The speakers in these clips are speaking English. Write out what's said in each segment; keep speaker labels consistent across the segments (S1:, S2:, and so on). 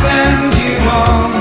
S1: send you all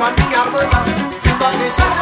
S1: Germany, Alberta, this and
S2: this.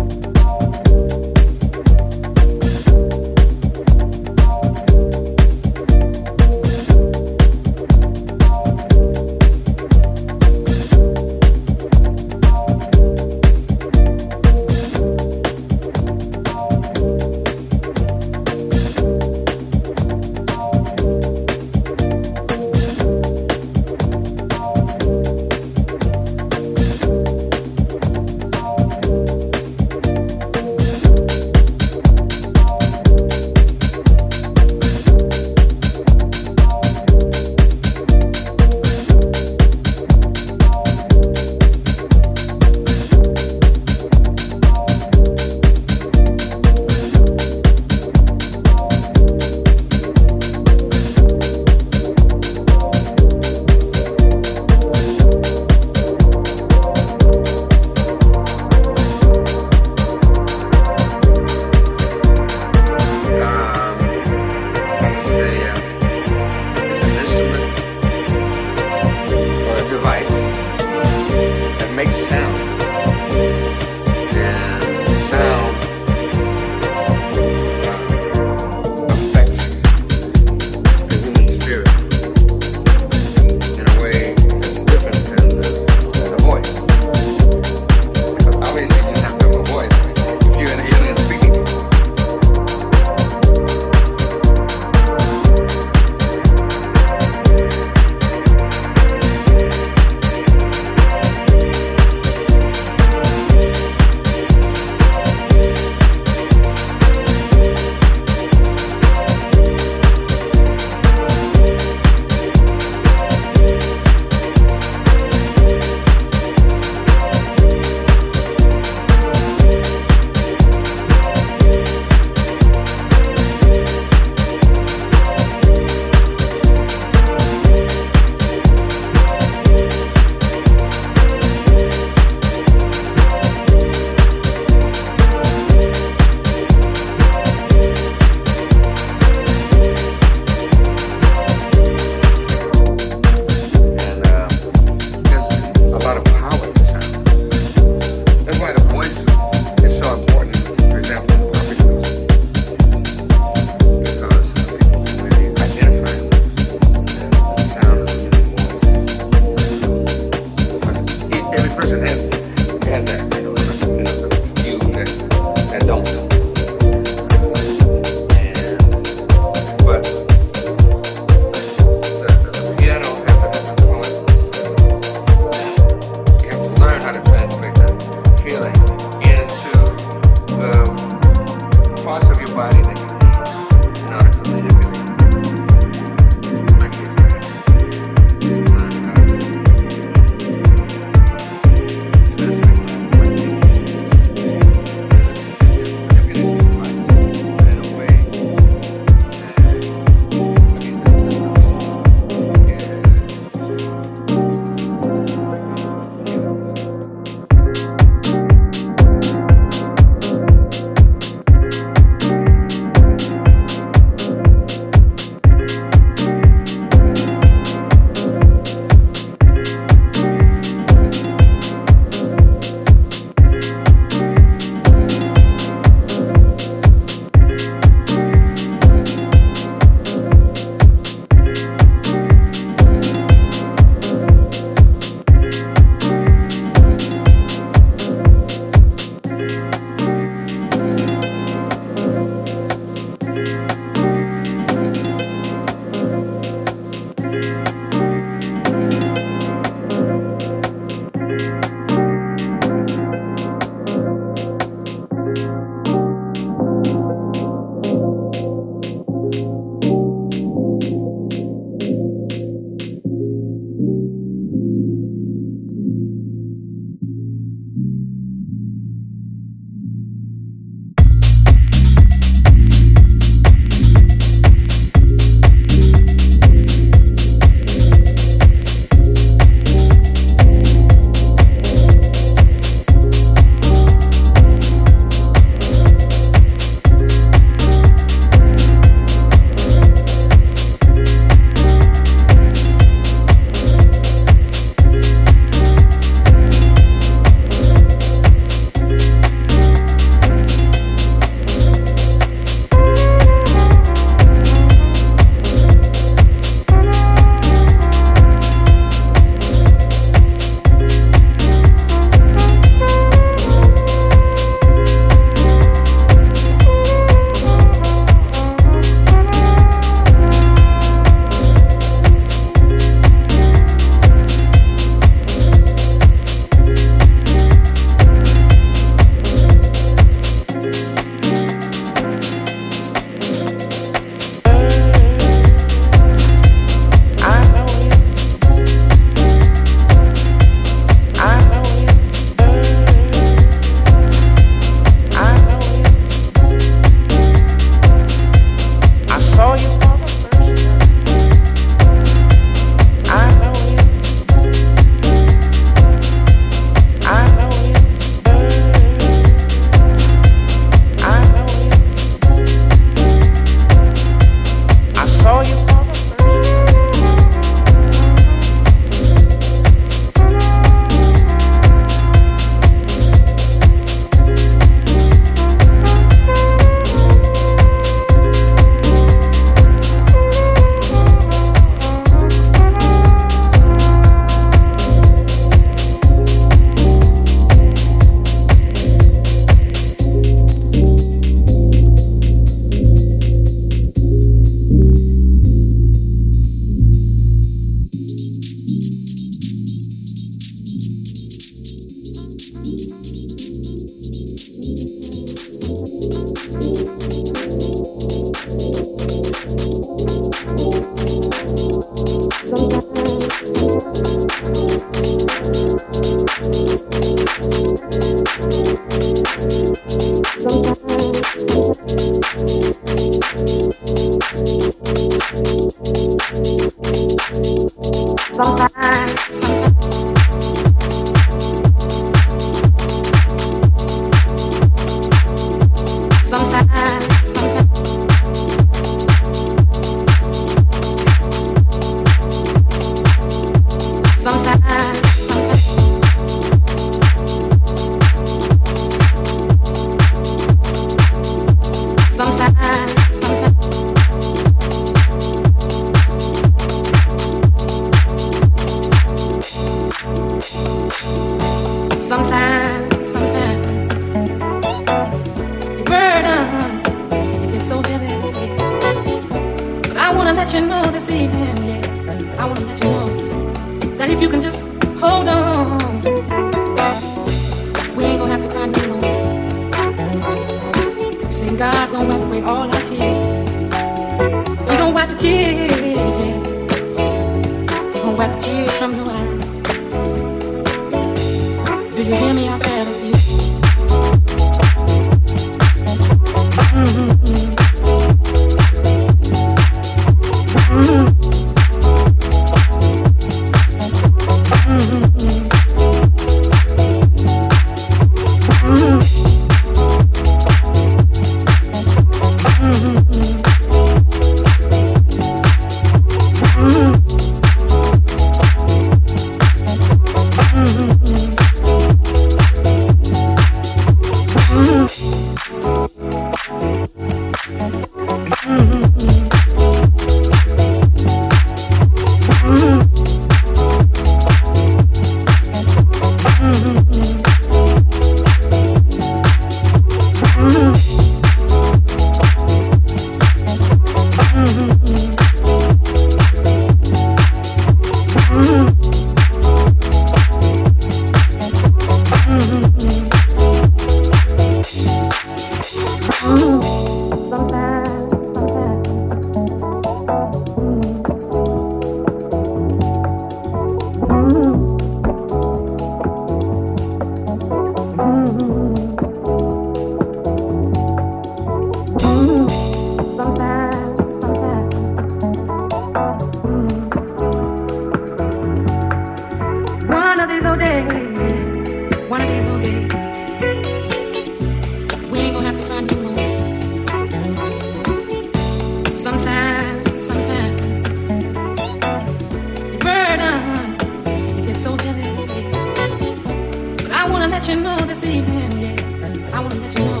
S2: Let you know this evening, yeah. I wanna let you know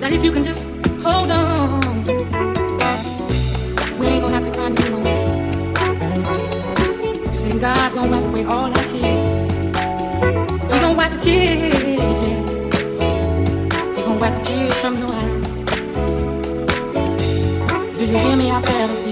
S2: that if you can just hold on, we ain't gonna have to cry no more. You see, God's gonna wipe away all our tears. He gonna wipe the tears, yeah. He gonna wipe the tears from your eyes. Do you hear me out there?